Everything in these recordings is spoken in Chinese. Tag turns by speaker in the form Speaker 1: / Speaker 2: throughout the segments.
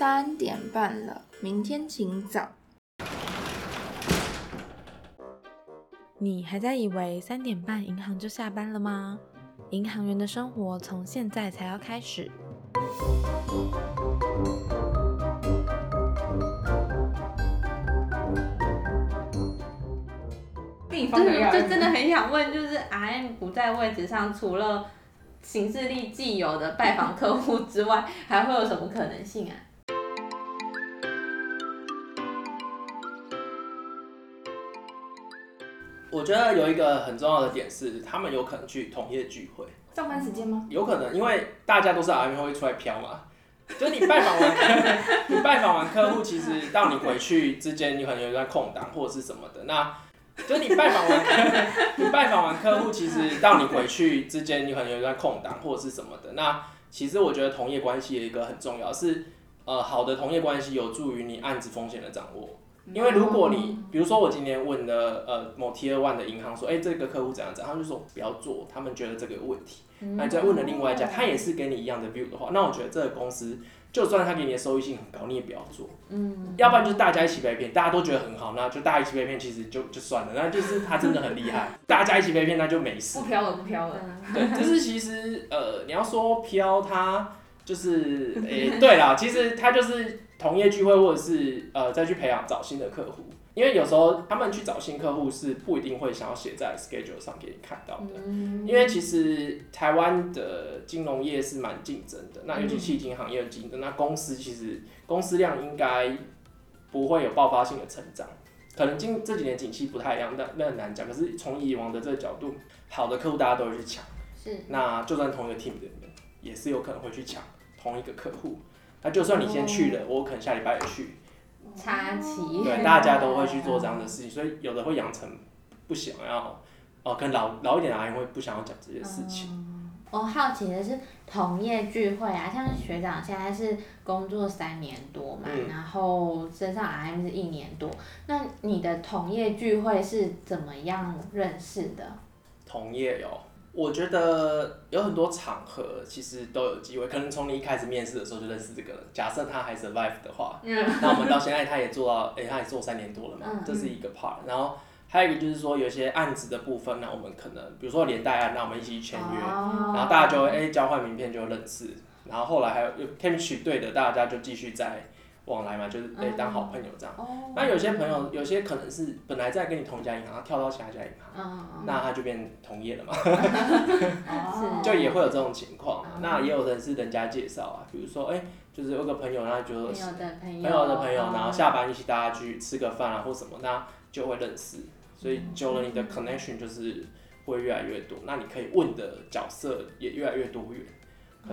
Speaker 1: 三点半了，明天请早。
Speaker 2: 你还在以为三点半银行就下班了吗？银行员的生活从现在才要开始。
Speaker 3: 就是就真的很想问，就是 RM 不在位置上，除了行事历既有的拜访客户之外，还会有什么可能性啊？
Speaker 4: 我觉得有一个很重要的点是，他们有可能去同业聚会，
Speaker 1: 上班时间吗？
Speaker 4: 有可能，因为大家都是 RM 会出来飘嘛。就你拜访完，你拜访完客户，其实到你回去之间，你可能有一段空档或者是什么的。那，就你拜访完，你拜访完客户，其实到你回去之间，你可能有一段空档或者是什么的。那，其实我觉得同业关系有一个很重要，是呃好的同业关系有助于你案子风险的掌握。因为如果你，比如说我今天问了呃某 Tier One 的银行说，哎这个客户怎样怎样，他就说不要做，他们觉得这个有问题。那你再问了另外一家，他也是跟你一样的 view 的话，那我觉得这个公司就算他给你的收益性很高，你也不要做。嗯。要不然就是大家一起被骗，大家都觉得很好，那就大家一起被骗，其实就就算了。那就是 他真的很厉害，大家一起被骗那就没事。
Speaker 1: 不飘了，不飘了。
Speaker 4: 对，就是其实呃你要说飘，他就是诶对啦，其实他就是同业聚会或者是呃再去培养找新的客户。因为有时候他们去找新客户是不一定会想要写在 schedule 上给你看到的，因为其实台湾的金融业是蛮竞争的，那尤其迄金行业的竞争，那公司其实公司量应该不会有爆发性的成长，可能今这几年景气不太一样，但那很难讲。可是从以往的这个角度，好的客户大家都会去抢，
Speaker 3: 是，
Speaker 4: 那就算同一个 team 的人也是有可能会去抢同一个客户，那就算你先去了，我可能下礼拜也去。
Speaker 3: 插旗，
Speaker 4: 对，大家都会去做这样的事情，所以有的会养成不想要，哦，可能老老一点的阿姨会不想要讲这些事情。
Speaker 3: 我好奇的是同业聚会啊，像学长现在是工作三年多嘛，然后升上 RM 是一年多，那你的同业聚会是怎么样认识的？
Speaker 4: 同业哦。我觉得有很多场合其实都有机会，可能从你一开始面试的时候就认识这个人。假设他还 survive 的话，那我们到现在他也做到，哎，他也做三年多了嘛，这是一个 part。然后还有一个就是说，有些案子的部分，那我们可能比如说连带案，那我们一起签约，然后大家就会哎交换名片就认识，然后后来还有有 chemistry 对的，大家就继续在。往来嘛，就是得当好朋友这样。那有些朋友，有些可能是本来在跟你同一家银行，他跳到其他家银行，那他就变同业了嘛。就也会有这种情况。那也有人是人家介绍啊，比如说，哎，就是有个朋友，那就
Speaker 3: 朋友的朋友，
Speaker 4: 朋友的朋友，然后下班一起大家去吃个饭啊，或什么，那就会认识。所以久了，你的 connection 就是会越来越多，那你可以问的角色也越来越多元。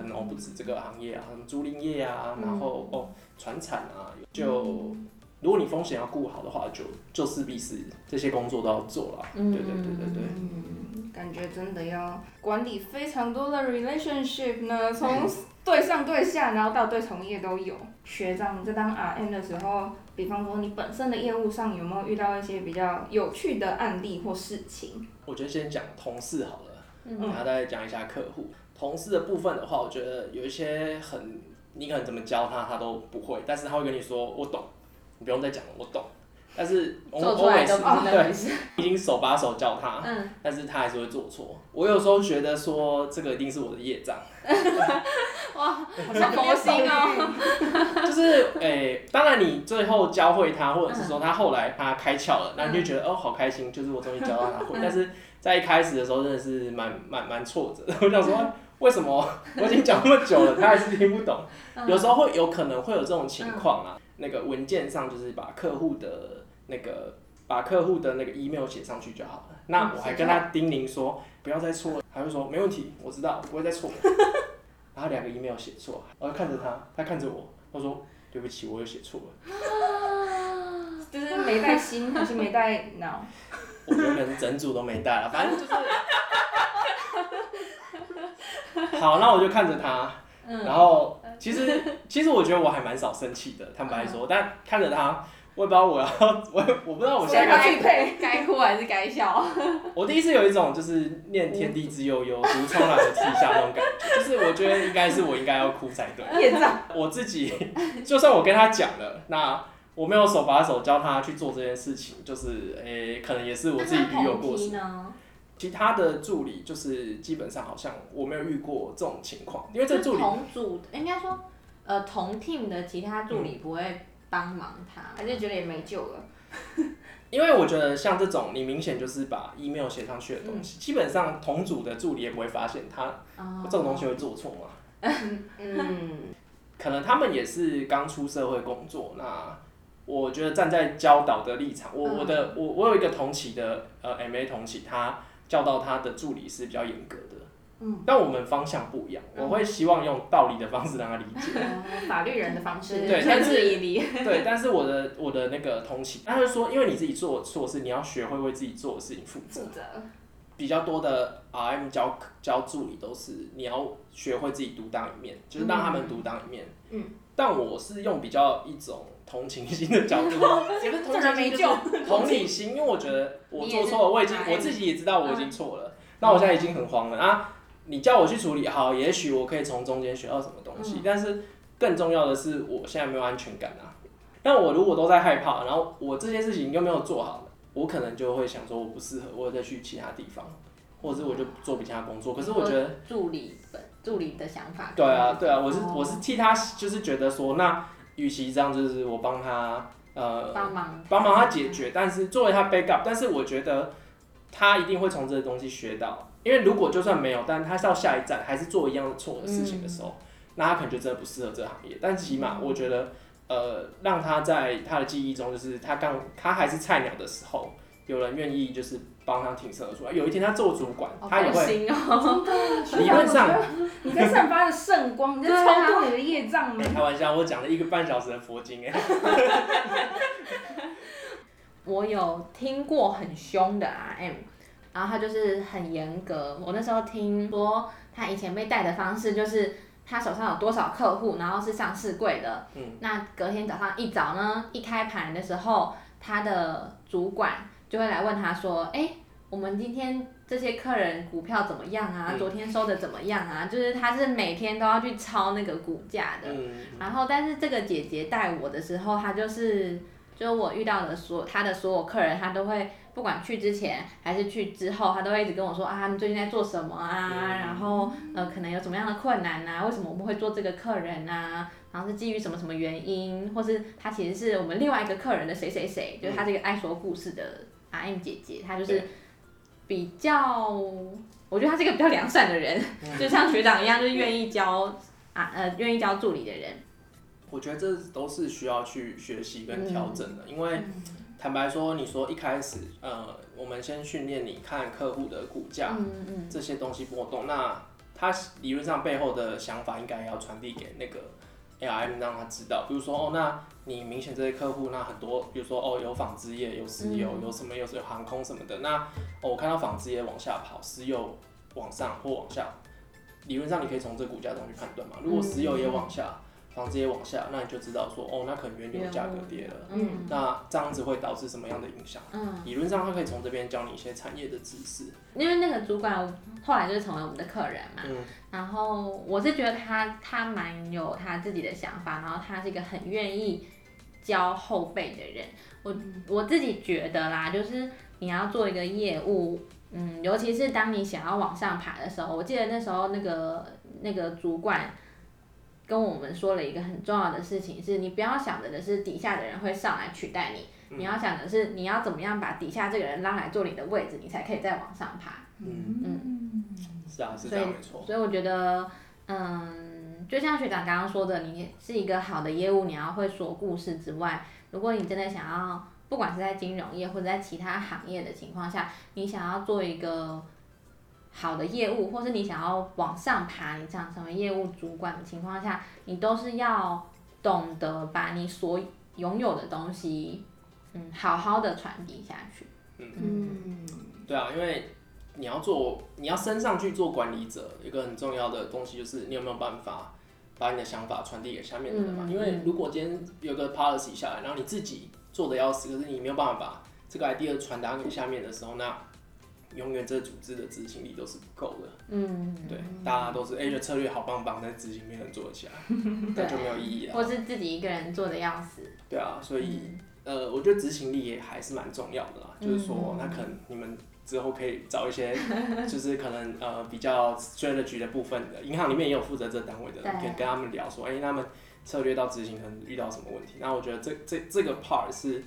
Speaker 4: 可能哦不止这个行业啊，什么租赁业啊，然后哦船产啊，就如果你风险要顾好的话，就就势必是这些工作都要做了。对对对对对。
Speaker 1: 嗯，感觉真的要管理非常多的 relationship 呢，从对上对下，然后到对同业都有。学长在当 RM 的时候，比方说你本身的业务上有没有遇到一些比较有趣的案例或事情？
Speaker 4: 我觉得先讲同事好了，然后再讲一下客户。同事的部分的话，我觉得有一些很，你可能怎么教他，他都不会，但是他会跟你说我懂，你不用再讲了，我懂。但是我我也是对，已经手把手教他，但是他还是会做错。我有时候觉得说这个一定是我的业障。
Speaker 3: 哇，好像佛心哦。
Speaker 4: 就是诶，当然你最后教会他，或者是说他后来他开窍了，那你就觉得哦好开心，就是我终于教到他会。但是在一开始的时候真的是蛮蛮蛮挫折，我想说。为什么 我已经讲那么久了，他还是听不懂？有时候会有可能会有这种情况啊。那个文件上就是把客户的那个把客户的那个 email 写上去就好了。那我还跟他叮咛说不要再错，他就说没问题，我知道不会再错。然后两个 email 写错，我就看着他，他看着我，他说对不起，我又写错了。
Speaker 1: 就是没带心还是没带脑？
Speaker 4: 我原本是整组都没带了，反正就是。好，那我就看着他，然后其实其实我觉得我还蛮少生气的，坦白说，但看着他，我也不知道我要，我也我不知道我现在，
Speaker 1: 该配
Speaker 3: 该哭还是该笑？
Speaker 4: 我第一次有一种就是念天地之悠悠，独怆然而涕下那种感觉，就是我觉得应该是我应该要哭才对。我自己，就算我跟他讲了，那我没有手把手教他去做这件事情，就是诶、可能也是我自己驴有过失。其他的助理就是基本上好像我没有遇过这种情况，因为这
Speaker 3: 就
Speaker 4: 助理
Speaker 3: 同组，应该说，呃，同 team 的其他助
Speaker 4: 嗯
Speaker 3: 理不会帮忙他，
Speaker 1: 还是觉得也没救了。
Speaker 4: 因为我觉得像这种，你明显就是把 email 写上去的东西，基本上同组的助理也不会发现他
Speaker 3: 哦
Speaker 4: 这种东西会做错嘛。
Speaker 1: 嗯，
Speaker 4: 可能他们也是刚出社会工作，那我觉得站在教导的立场，我
Speaker 3: 嗯
Speaker 4: 我的我我有一个同期的呃 MA 同期，他教导他的助理是比较严格的，
Speaker 1: 嗯，
Speaker 4: 但我们方向不一样，我会希望用道理的方式让他理解。
Speaker 1: 哦 法律人的方式。
Speaker 4: 对但是。对，但是我的我的那个同期，他就说，因为你自己做错事，你要学会为自己做的事情负责。
Speaker 1: 负责。
Speaker 4: 比较多的 RM 教教助理都是你要学会自己独当一面，就是让他们独当一面。
Speaker 1: 嗯。
Speaker 4: 但我是用比较一种同情心的角度，也不是同
Speaker 1: 这人没
Speaker 4: 情心，就是同理心，因为我觉得我做错了，我已经我自己也知道我已经错了，那我现在已经很慌了啊！你叫我去处理好，也许我可以从中间学到什么东西，但是更重要的是我现在没有安全感啊。那我如果都在害怕，然后我这件事情又没有做好，我可能就会想说我不适合，我再去其他地方，或者是我就做其他工作。可是我觉得，
Speaker 3: 助理本助理的想法。
Speaker 4: 对啊，对啊，我是
Speaker 3: 哦
Speaker 4: 我是替他，就是觉得说，那与其这样，就是我帮他呃
Speaker 3: 帮忙
Speaker 4: 帮忙他解决，但是作为他 backup，但是我觉得他一定会从这个东西学到，因为如果就算没有，但他到下一站还是做一样的错的事情的时候，那他可能就真的不适合这个行业。但起码我觉得，呃，让他在他的记忆中，就是他刚他还是菜鸟的时候，有人愿意就是帮他挺身而出来。有一天他做主管，
Speaker 3: 好
Speaker 4: 他也会。理论上。
Speaker 1: 你在散发着圣光，你在超度你的业障吗？
Speaker 4: 开玩笑，我讲了一个半小时的佛经哎。
Speaker 3: 我有听过很凶的 RM，然后他就是很严格。我那时候听说他以前被带的方式就是他手上有多少客户，然后是上市柜的。
Speaker 4: 嗯。
Speaker 3: 那隔天早上一早呢，一开盘的时候，他的主管就会来问他说：“哎、我们今天这些客人股票怎么样啊？
Speaker 4: 嗯。
Speaker 3: 昨天收的怎么样啊？”就是他是每天都要去抄那个股价的。
Speaker 4: 嗯，
Speaker 3: 然后，但是这个姐姐带我的时候，她就是，就是我遇到的所她的所有客人，她都会不管去之前还是去之后，她都会一直跟我说啊，他们最近在做什么啊，
Speaker 4: 嗯。
Speaker 3: 然后呃，可能有什么样的困难啊，为什么我们会做这个客人啊，然后是基于什么什么原因，或是她其实是我们另外一个客人的谁谁谁，就是她这个爱说故事的 RM 姐姐，她就是比较，我觉得她是一个比较良善的人，
Speaker 4: 嗯
Speaker 3: 就像学长一样，就是愿意教啊呃愿意教助理的人。
Speaker 4: 我觉得这都是需要去学习跟调整
Speaker 3: 嗯。
Speaker 4: 的，因为坦白说，你说一开始，呃，我们先训练你看客户的股价、
Speaker 3: 嗯嗯。
Speaker 4: 这些东西波动，那他理论上背后的想法应该要传递给那个 ARM 让他知道，比如说哦，那你明显这些客户那很多，比如说哦有纺织业、有石油、
Speaker 3: 嗯
Speaker 4: 有什么有有航空什么的，那哦我看到纺织业往下跑，石油往上或往下，理论上你可以从这股价中去判断嘛。如果石油也往下，纺织业往下，那你就知道说哦，那可能原油价格跌了。
Speaker 3: 嗯
Speaker 4: 那这样子会导致什么样的影响？
Speaker 3: 嗯，
Speaker 4: 理论上，他可以从这边教你一些产业的知识。
Speaker 3: 因为那个主管后来就是成为我们的客人嘛，
Speaker 4: 嗯
Speaker 3: 然后我是觉得他他蛮有他自己的想法，然后他是一个很愿意教后辈的人。我我自己觉得啦，就是你要做一个业务，嗯，尤其是当你想要往上爬的时候，我记得那时候那个那个主管。跟我们说了一个很重要的事情，是你不要想着的是底下的人会上来取代你，你要想的是你要怎么样把底下这个人拉来做你的位置，你才可以再往上爬。
Speaker 4: 嗯
Speaker 3: 嗯，
Speaker 4: 是啊，是这样没错。
Speaker 3: 所以我觉得，嗯，就像学长刚刚说的，你是一个好的业务，你要会说故事之外，如果你真的想要，不管是在金融业或者在其他行业的情况下，你想要做一个好的业务，或是你想要往上爬，你想成为业务主管的情况下，你都是要懂得把你所拥有的东西，嗯，好好的传递下去。
Speaker 1: 嗯，
Speaker 4: 对啊，因为你要做，你要升上去做管理者，一个很重要的东西就是你有没有办法把你的想法传递给下面的人嘛？
Speaker 3: 嗯
Speaker 4: 因为如果今天有个 policy 下来，然后你自己做的要死，可是你没有办法把这个 idea 传达给下面的时候，那永远这组织的执行力都是不够的。
Speaker 3: 嗯，
Speaker 4: 对，大家都是哎，觉得策略好棒棒，但执行没人做得起来，那就没有意义了。
Speaker 3: 或是自己一个人做的要死。
Speaker 4: 对啊，所以、呃，我觉得执行力也还是蛮重要的啦。就是说，那可能你们之后可以找一些，就是可能呃比较 strategy 的部分的，银行里面也有负责这单位的人，可以跟他们聊说，哎、他们策略到执行可能遇到什么问题。那我觉得这这这个 part 是呃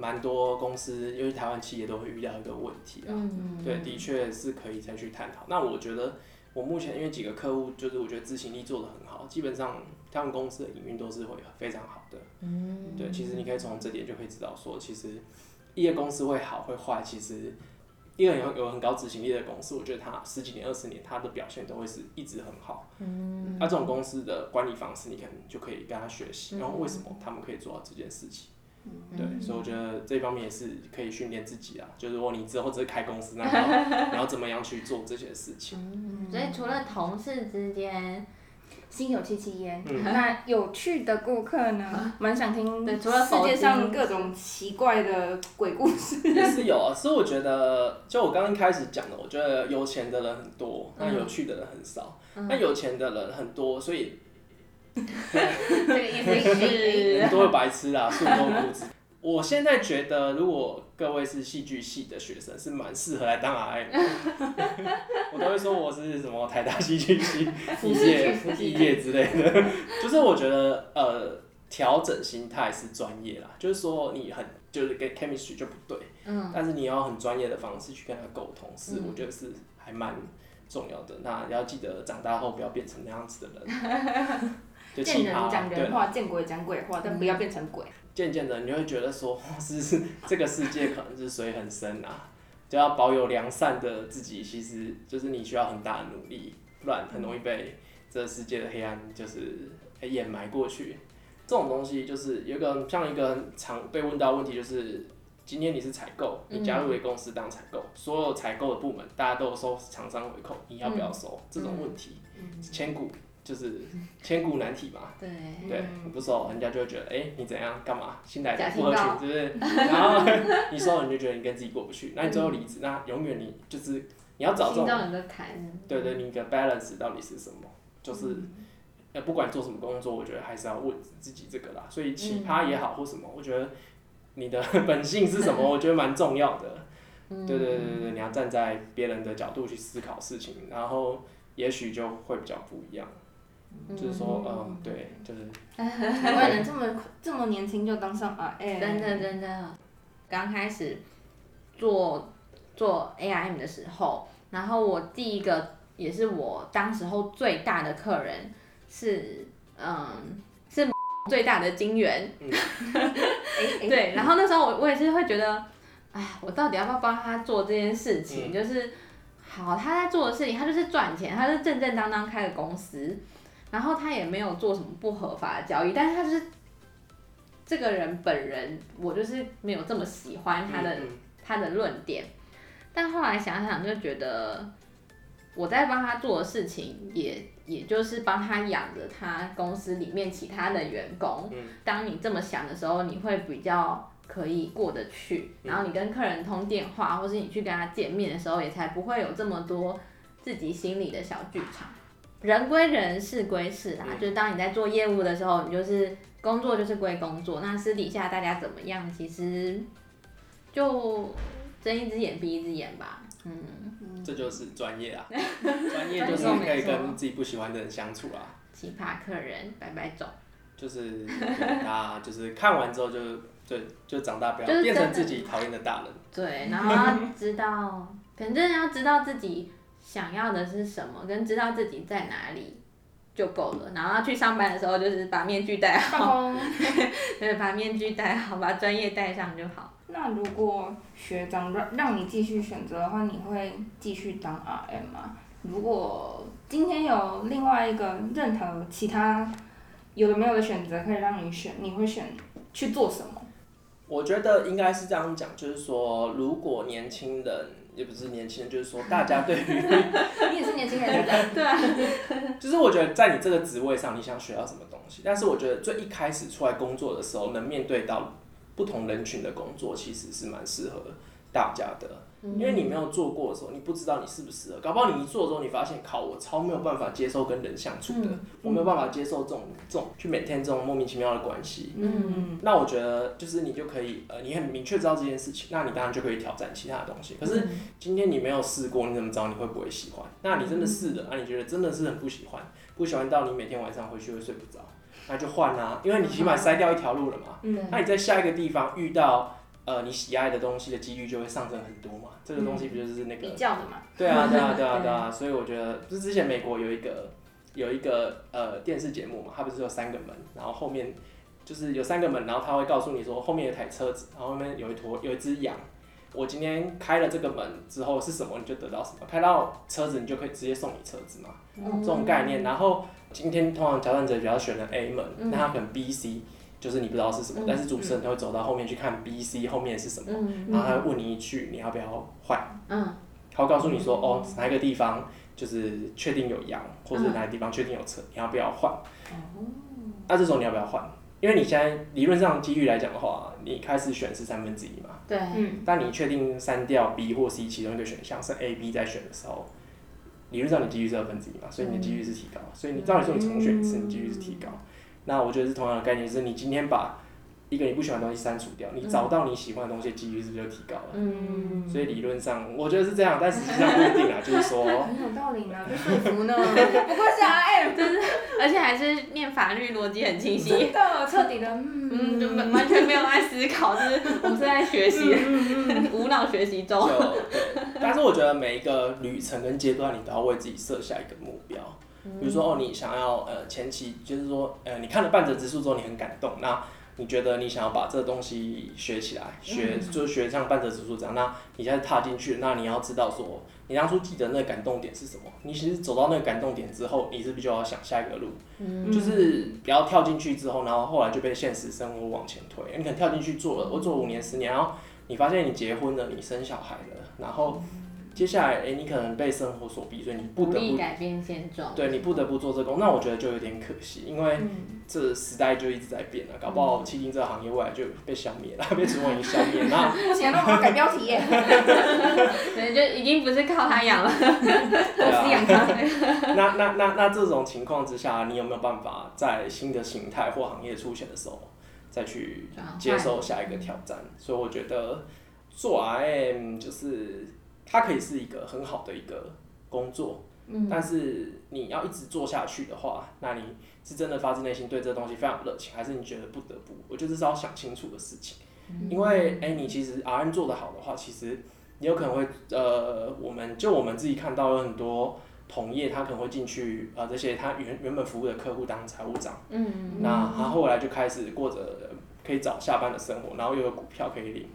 Speaker 4: 蛮多公司，尤其台湾企业都会遇到一个问题啊。
Speaker 3: 嗯，
Speaker 4: 对，的确是可以再去探讨。那我觉得我目前因为几个客户，就是我觉得执行力做得很好，基本上他们公司的营运都是会非常好的。
Speaker 3: 嗯，
Speaker 4: 对，其实你可以从这点就可以知道说，其实一个公司会好会坏，其实一个有有很高执行力的公司，我觉得它十几年、二十年，它的表现都会是一直很好。嗯，那、这种公司的管理方式，你可能就可以跟他学习，然后为什么他们可以做到这件事情。对，所以我觉得这方面也是可以训练自己啊。就是如果你之后只是开公司，那你要你要怎么样去做这些事情？
Speaker 3: 所以除了同事之间，
Speaker 1: 心有戚戚焉。
Speaker 4: 嗯
Speaker 1: 那有趣的顾客呢？蛮想听
Speaker 3: 对除了
Speaker 1: 世界上各种奇怪的鬼故事。
Speaker 4: 也是有啊，所以我觉得，就我刚刚开始讲的，我觉得有钱的人很多，那有趣的人很少。那有钱的人很多，所以
Speaker 3: 这个意思是
Speaker 4: 很多的白痴啦，树多骨子。我现在觉得，如果各位是戏剧系的学生，是蛮适合来当 RM。我都会说我是什么台大戏剧系毕业毕业之类的。就是我觉得呃，调整心态是专业啦，就是说你很就是跟 chemistry 就不对，
Speaker 3: 嗯，
Speaker 4: 但是你要很专业的方式去跟他沟通，是我觉得是还蛮重要的。那要记得长大后不要变成那样子的人，
Speaker 1: 见人。讲人话，见鬼讲鬼话，但不要变成鬼。
Speaker 4: 渐渐的，你会觉得说，哇是是这个世界可能是水很深啊，就要保有良善的自己，其实就是你需要很大的努力，不然很容易被这世界的黑暗就是哎掩埋过去。这种东西就是有一个像一个常被问到的问题，就是今天你是采购，你加入一个公司当采购，所有采购的部门大家都有收厂商回扣，你要不要收？这种问题，千古就是千古难题嘛。
Speaker 3: 对，
Speaker 4: 对，你不收，人家就会觉得，哎、你怎样，干嘛，新来的不合群，是不是？然后你收了，你就觉得你跟自己过不去，那你最后离职，那永远你就是你要找这种，
Speaker 3: 心中有个坎，
Speaker 4: 对对，你的 balance 到底是什么？就是，
Speaker 3: 嗯
Speaker 4: 呃，不管做什么工作，我觉得还是要问自己这个啦。所以
Speaker 3: 嗯
Speaker 4: 奇葩也好或什么，我觉得你的 本性是什么，我觉得蛮重要的。对对对对，你要站在别人的角度去思考事情，然后也许就会比较不一样。就是说，嗯，对，就是
Speaker 1: 台湾人这么这么年轻就当上 RM，
Speaker 3: 真的真的，刚开始做做 AIM 的时候，然后我第一个也是我当时候最大的客人是，嗯，是最大的金源，
Speaker 1: 哎哎。
Speaker 3: 对，然后那时候我我也是会觉得，哎，我到底要不要帮他做这件事情？就是，好，他在做的事情，他就是赚钱，他是正正当当开的公司，然后他也没有做什么不合法的交易，但是他就是这个人本人，我就是没有这么喜欢他的、
Speaker 4: 嗯
Speaker 3: 他的论点，但后来想想就觉得。我在帮他做的事情也，也就是帮他养着他公司里面其他的员工。
Speaker 4: 嗯
Speaker 3: 当你这么想的时候，你会比较可以过得去。然后你跟客人通电话，或是你去跟他见面的时候，也才不会有这么多自己心里的小剧场。人归人，事归事啦。
Speaker 4: 嗯
Speaker 3: 就是当你在做业务的时候，你就是工作就是归工作。那私底下大家怎么样，其实就睁一只眼闭一只眼吧。嗯，
Speaker 4: 这就是专业啊，专业就是可以跟自己不喜欢的人相处啊。
Speaker 3: 奇葩客人，拜拜走。
Speaker 4: 就是对他就是看完之后就就就长大，不要
Speaker 3: 就是
Speaker 4: 变成自己讨厌的大人。
Speaker 3: 对，然后要知道，反正要知道自己想要的是什么，跟知道自己在哪里就够了。然后去上班的时候，就是把面具戴好，对，把面具戴好，把专业戴上就好。
Speaker 1: 那如果学长让让你继续选择的话，你会继续当 RM 吗？如果今天有另外一个任何其他有的没有的选择可以让你选，你会选去做什么？
Speaker 4: 我觉得应该是这样讲，就是说，如果年轻人也不是年轻人，就是说大家对于，
Speaker 1: 你也是年轻人，对不对？
Speaker 3: 对啊，
Speaker 4: 就是我觉得在你这个职位上，你想学到什么东西，但是我觉得最一开始出来工作的时候，能面对到不同人群的工作，其实是蛮适合大家的。
Speaker 3: 嗯
Speaker 4: 因为你没有做过的时候，你不知道你适不适合。搞不好你一做之后，你发现靠，我超没有办法接受跟人相处的，我没有办法接受这种这种去每天这种莫名其妙的关系。
Speaker 1: 嗯，
Speaker 4: 那我觉得就是你就可以，呃，你很明确知道这件事情，那你当然就可以挑战其他的东西。可是今天你没有试过，你怎么知道你会不会喜欢？那你真的试了，那、你觉得真的是很不喜欢，不喜欢到你每天晚上回去会睡不着，那就换啊，因为你起码筛掉一条路了嘛。
Speaker 1: 嗯
Speaker 4: 那你在下一个地方遇到呃你喜爱的东西的几率就会上升很多嘛。这个东西不就是那个
Speaker 1: 比较的嘛，
Speaker 4: 对啊，对啊，对啊，对啊，所以我觉得，就是之前美国有一个有一个呃电视节目嘛，它不是有三个门，然后后面就是有三个门，然后它会告诉你说后面有台车子，然后后面有一坨有一只羊，我今天开了这个门之后是什么，你就得到什么，开到车子你就可以直接送你车子嘛，这种概念。然后今天通常挑战者比较选了 A 门，那他可能 B、C 就是你不知道是什么，但是主持人他会走到后面去看 B、C 后面是什么，
Speaker 3: 嗯
Speaker 4: 然后他会问你一句，你要不要换？
Speaker 3: 嗯
Speaker 4: 他会告诉你说，哦，哪一个地方就是确定有羊，或者哪个地方确定有车，你要不要换？那这时候你要不要换？因为你现在理论上几率来讲的话，你开始选是三分之一嘛，
Speaker 3: 对，
Speaker 1: 嗯，
Speaker 4: 但你确定删掉 B 或 C 其中一个选项是 A、B 在选的时候，理论上你几率是二分之一嘛，所以你的几率是提高。所以你照理说你重选一次，你几率是提高。那我觉得是同样的概念，就是你今天把一个你不喜欢的东西删除掉，你找到你喜欢的东西的几率是不是就提高了？
Speaker 3: 嗯，
Speaker 4: 所以理论上我觉得是这样，但实际上不一定啊，就是说。
Speaker 1: 很有道理呢，被说服呢，不愧是 RM，
Speaker 3: 而且还是念法律逻辑很清晰，
Speaker 1: 真的彻底的，
Speaker 3: 嗯，
Speaker 1: 嗯，
Speaker 3: 就完完全没有在思考，就是我们是在学习，无脑学习中。
Speaker 4: 就对，但是我觉得每一个旅程跟阶段，你都要为自己设下一个目标。比如说，哦，你想要呃前期就是说，呃，你看了半泽直树之后，你很感动，那你觉得你想要把这个东西学起来，学就是学像半泽直树这样，那你现在踏进去，那你要知道说，你当初记得那个感动点是什么？你其实走到那个感动点之后，你是不是就要想下一个路？
Speaker 3: 嗯
Speaker 4: 就是不要跳进去之后，然后后来就被现实生活往前推。你可能跳进去做了，我做五年、十年，然后你发现你结婚了，你生小孩了，然后接下来，哎、你可能被生活所逼，所以你不得不，
Speaker 3: 改变现状。
Speaker 4: 对你不得不做这工。那我觉得就有点可惜，因为这时代就一直在变了，搞不好迄今这个行业未来就被消灭了，被主管已消灭。那
Speaker 1: 不行，那我要改标题耶，
Speaker 3: 对，就已经不是靠他养了。
Speaker 4: 我
Speaker 1: 是养他，
Speaker 4: 那那那那这种情况之下，你有没有办法在新的形态或行业出现的时候，再去接受下一个挑战？所以我觉得做 RM 就是它可以是一个很好的一个工作，
Speaker 3: 嗯。
Speaker 4: 但是你要一直做下去的话，那你是真的发自内心对这东西非常有热情，还是你觉得不得不？我觉得这是要想清楚的事情。因为哎、你其实 R N 做得好的话，其实你有可能会呃，我们就我们自己看到有很多同业，他可能会进去呃这些他原原本服务的客户当财务长，
Speaker 3: 嗯，
Speaker 4: 那他后来就开始过着可以早下班的生活，然后又有股票可以领，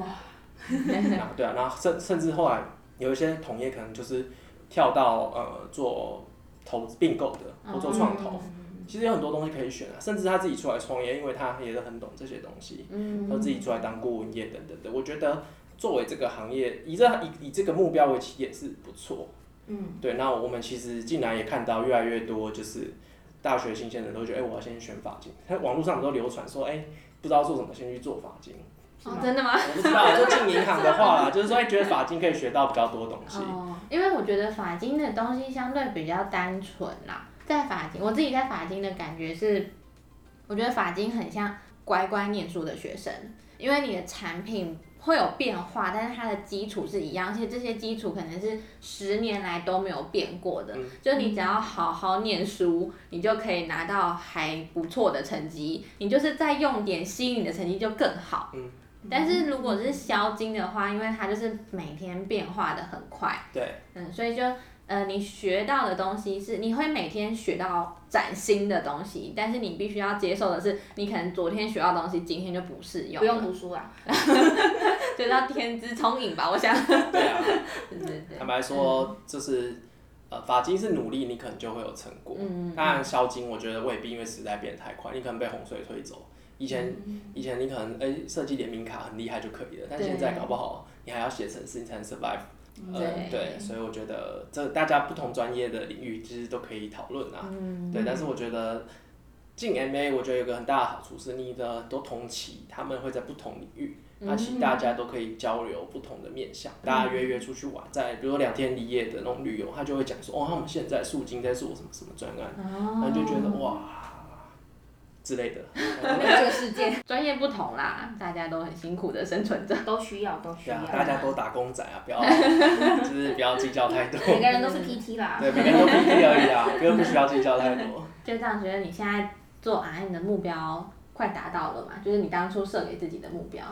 Speaker 1: 哇，
Speaker 4: 那 对啊，然后甚甚至后来有一些同业可能就是跳到呃做投资并购的，或做创投。其实有很多东西可以选啊，甚至他自己出来创业，因为他也是很懂这些东西，他自己出来当顾问业等等的。我觉得作为这个行业，以这以以这个目标为起点是不错。
Speaker 1: 嗯，
Speaker 4: 对，那我们其实近来也看到越来越多，就是大学新鲜人都觉得，哎、我要先选法经。他网络上都流传说，哎、不知道做什么，先去做法金。
Speaker 3: 哦，真的吗？
Speaker 4: 我不知道，就进银行的话啦，就是说，哎、觉得法金可以学到比较多东西。
Speaker 3: 哦，因为我觉得法金的东西相对比较单纯啦，在法金，我自己在法金的感觉是，我觉得法金很像乖乖念书的学生，因为你的产品会有变化，但是它的基础是一样，而且这些基础可能是十年来都没有变过的，
Speaker 4: 嗯
Speaker 3: 就你只要好好念书，你就可以拿到还不错的成绩，你就是再用点吸引你的成绩就更好。
Speaker 4: 嗯
Speaker 3: 但是如果是销金的话，因为它就是每天变化的很快，
Speaker 4: 对，
Speaker 3: 嗯，所以就呃，你学到的东西是你会每天学到崭新的东西，但是你必须要接受的是，你可能昨天学到的东西，今天就不适用
Speaker 1: 不用，读书啦，
Speaker 3: 就叫天资聪颖吧，我想。
Speaker 4: 对啊。
Speaker 3: 对对对
Speaker 4: 坦。白说，就是呃，法金是努力，你可能就会有成果。
Speaker 3: 嗯
Speaker 4: 当然，销金我觉得未必，因为时代变得太快，你可能被洪水推走。以前、以前你可能哎设计联名卡很厉害就可以了，但现在搞不好你还要写程式，你才能 survive。呃，
Speaker 3: 对。
Speaker 4: 对，所以我觉得这大家不同专业的领域其实都可以讨论啊。
Speaker 3: 嗯。
Speaker 4: 对，但是我觉得进 MA 我觉得有个很大的好处是你的都同期，他们会在不同领域，那其实大家都可以交流不同的面向，大家约约出去玩，在比如说两天一夜的那种旅游，他就会讲说哦，他们现在树金在做什么什么专案，然后就觉得哇之类的，
Speaker 1: 没有这个世界
Speaker 3: 专业不同啦，大家都很辛苦的生存着。
Speaker 1: 都需要，都需要
Speaker 4: 啊，，大家都打工仔啊，不要 就是不要计较太多，
Speaker 1: 每个人都是 PT 啦。
Speaker 4: 对，每个人都 PT 而已啊，不用不需要计较太多。
Speaker 3: 就这样，觉得你现在做 RM 的目标快达到了嘛？就是你当初设给自己的目标。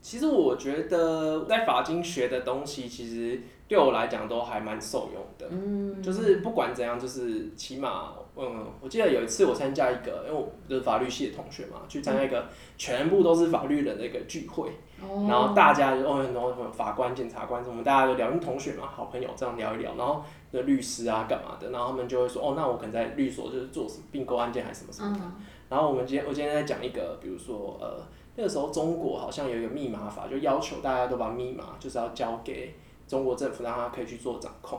Speaker 4: 其实我觉得在法经学的东西，其实对我来讲都还蛮受用的。
Speaker 3: 嗯，
Speaker 4: 就是不管怎样，就是起码，嗯，我记得有一次我参加一个，因为我的法律系的同学嘛，去参加一个全部都是法律人的一个聚会，
Speaker 3: 哦
Speaker 4: 然后大家就哦，然后什么法官、检察官什么，大家就聊，因为同学嘛，好朋友这样聊一聊，然后那律师啊干嘛的，然后他们就会说，哦，那我可能在律所就是做什么并购案件还是什么什么的。
Speaker 3: 嗯
Speaker 4: 然后我们今天我今天在讲一个，比如说呃，那个时候中国好像有一个密码法，就要求大家都把密码就是要交给中国政府，让他可以去做掌控。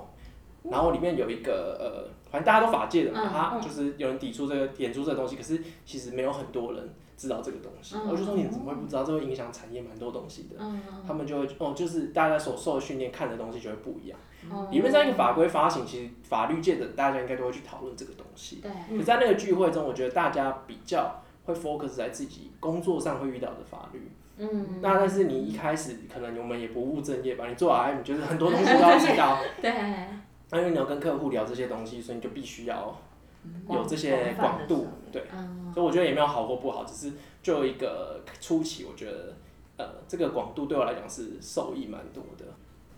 Speaker 4: 然后里面有一个呃，反正大家都法界的嘛，就是有人抵触这个演出这个东西，可是其实没有很多人知道这个东西。
Speaker 3: 嗯
Speaker 4: 我就说你怎么会不知道？这会影响产业蛮多东西的。
Speaker 3: 嗯
Speaker 4: 他们就会哦，就是大家所受的训练看的东西就会不一样。
Speaker 3: 嗯
Speaker 4: 理论上一个法规发行，其实法律界的大家应该都会去讨论这个东西。
Speaker 3: 对，
Speaker 4: 可在那个聚会中，我觉得大家比较会 focus 在自己工作上会遇到的法律。
Speaker 3: 嗯，
Speaker 4: 那但是你一开始可能我们也不务正业吧，你做 RM 就是很多东西都要知道，
Speaker 3: 对，
Speaker 4: 那因为你要跟客户聊这些东西，所以你就必须要有这些广度，对。
Speaker 3: 嗯
Speaker 4: 所以我觉得也没有好或不好，只是就有一个初期，我觉得呃这个广度对我来讲是受益蛮多的。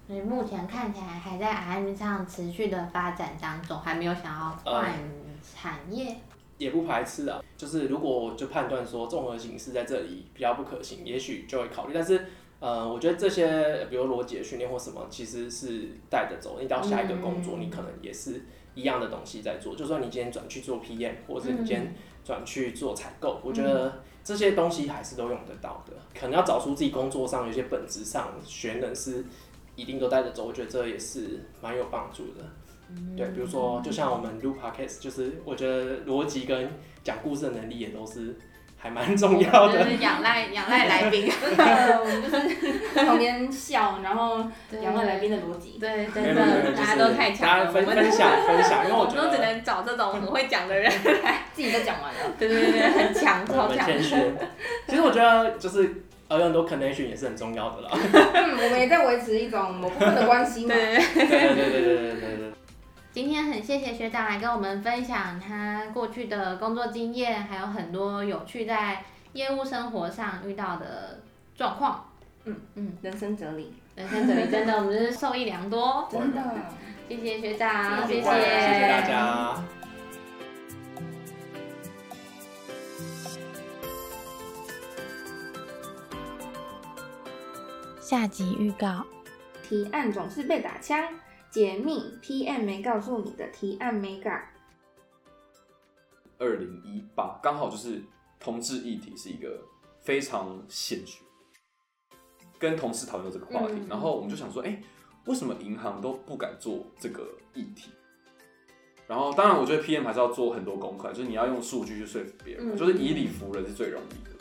Speaker 3: 所以目前看起来还在 RM 上持续的发展当中，还没有想要换产业。
Speaker 4: 也不排斥啊，就是如果我就判断说综合形式在这里比较不可行，也许就会考虑。但是呃，我觉得这些比如逻辑的训练或什么，其实是带着走。你到下一个工作，
Speaker 3: 嗯
Speaker 4: 你可能也是一样的东西在做。就算你今天转去做 PM，或者你今天转去做采购，我觉得这些东西还是都用得到的。可能要找出自己工作上有些本质上学能是一定都带着走，我觉得这也是蛮有帮助的。对，比如说，就像我们录 podcast，就是我觉得逻辑跟讲故事的能力也都是还蛮重要的。
Speaker 3: 就是仰赖仰赖来宾，
Speaker 1: 我们就是旁边笑，然后仰赖来宾的逻辑。
Speaker 3: 对，真的，大家都太强了。
Speaker 4: 分分享分享，因为
Speaker 3: 我
Speaker 4: 觉得
Speaker 3: 都只能找这种很会讲的人来，
Speaker 1: 自己都讲完了。
Speaker 3: 对对对，很强，超强。
Speaker 4: 其实我觉得就是。呃，有很多 connection 也是很重要的啦。
Speaker 1: 嗯，我们也在维持一种某部分的关系嘛。
Speaker 3: 对
Speaker 4: 对对对对对
Speaker 3: 今天很谢谢学长来跟我们分享他过去的工作经验，还有很多有趣在业务生活上遇到的状况。
Speaker 1: 嗯
Speaker 3: 嗯，
Speaker 1: 人生哲理，
Speaker 3: 人生哲理真的我们是受益良多，
Speaker 1: 真的。
Speaker 3: 谢谢学长，谢
Speaker 4: 谢谢谢谢大家。
Speaker 2: 下集预告：
Speaker 1: 提案总是被打枪，解密 PM 没告诉你的提案美感。
Speaker 5: 二零一八刚好就是同志议题是一个非常显学，跟同事讨论这个话题，
Speaker 3: 嗯
Speaker 5: 然后我们就想说，哎、为什么银行都不敢做这个议题？然后当然，我觉得 PM 还是要做很多功课，就是你要用数据去说服别人，
Speaker 3: 嗯
Speaker 5: 就是以理服人是最容易的。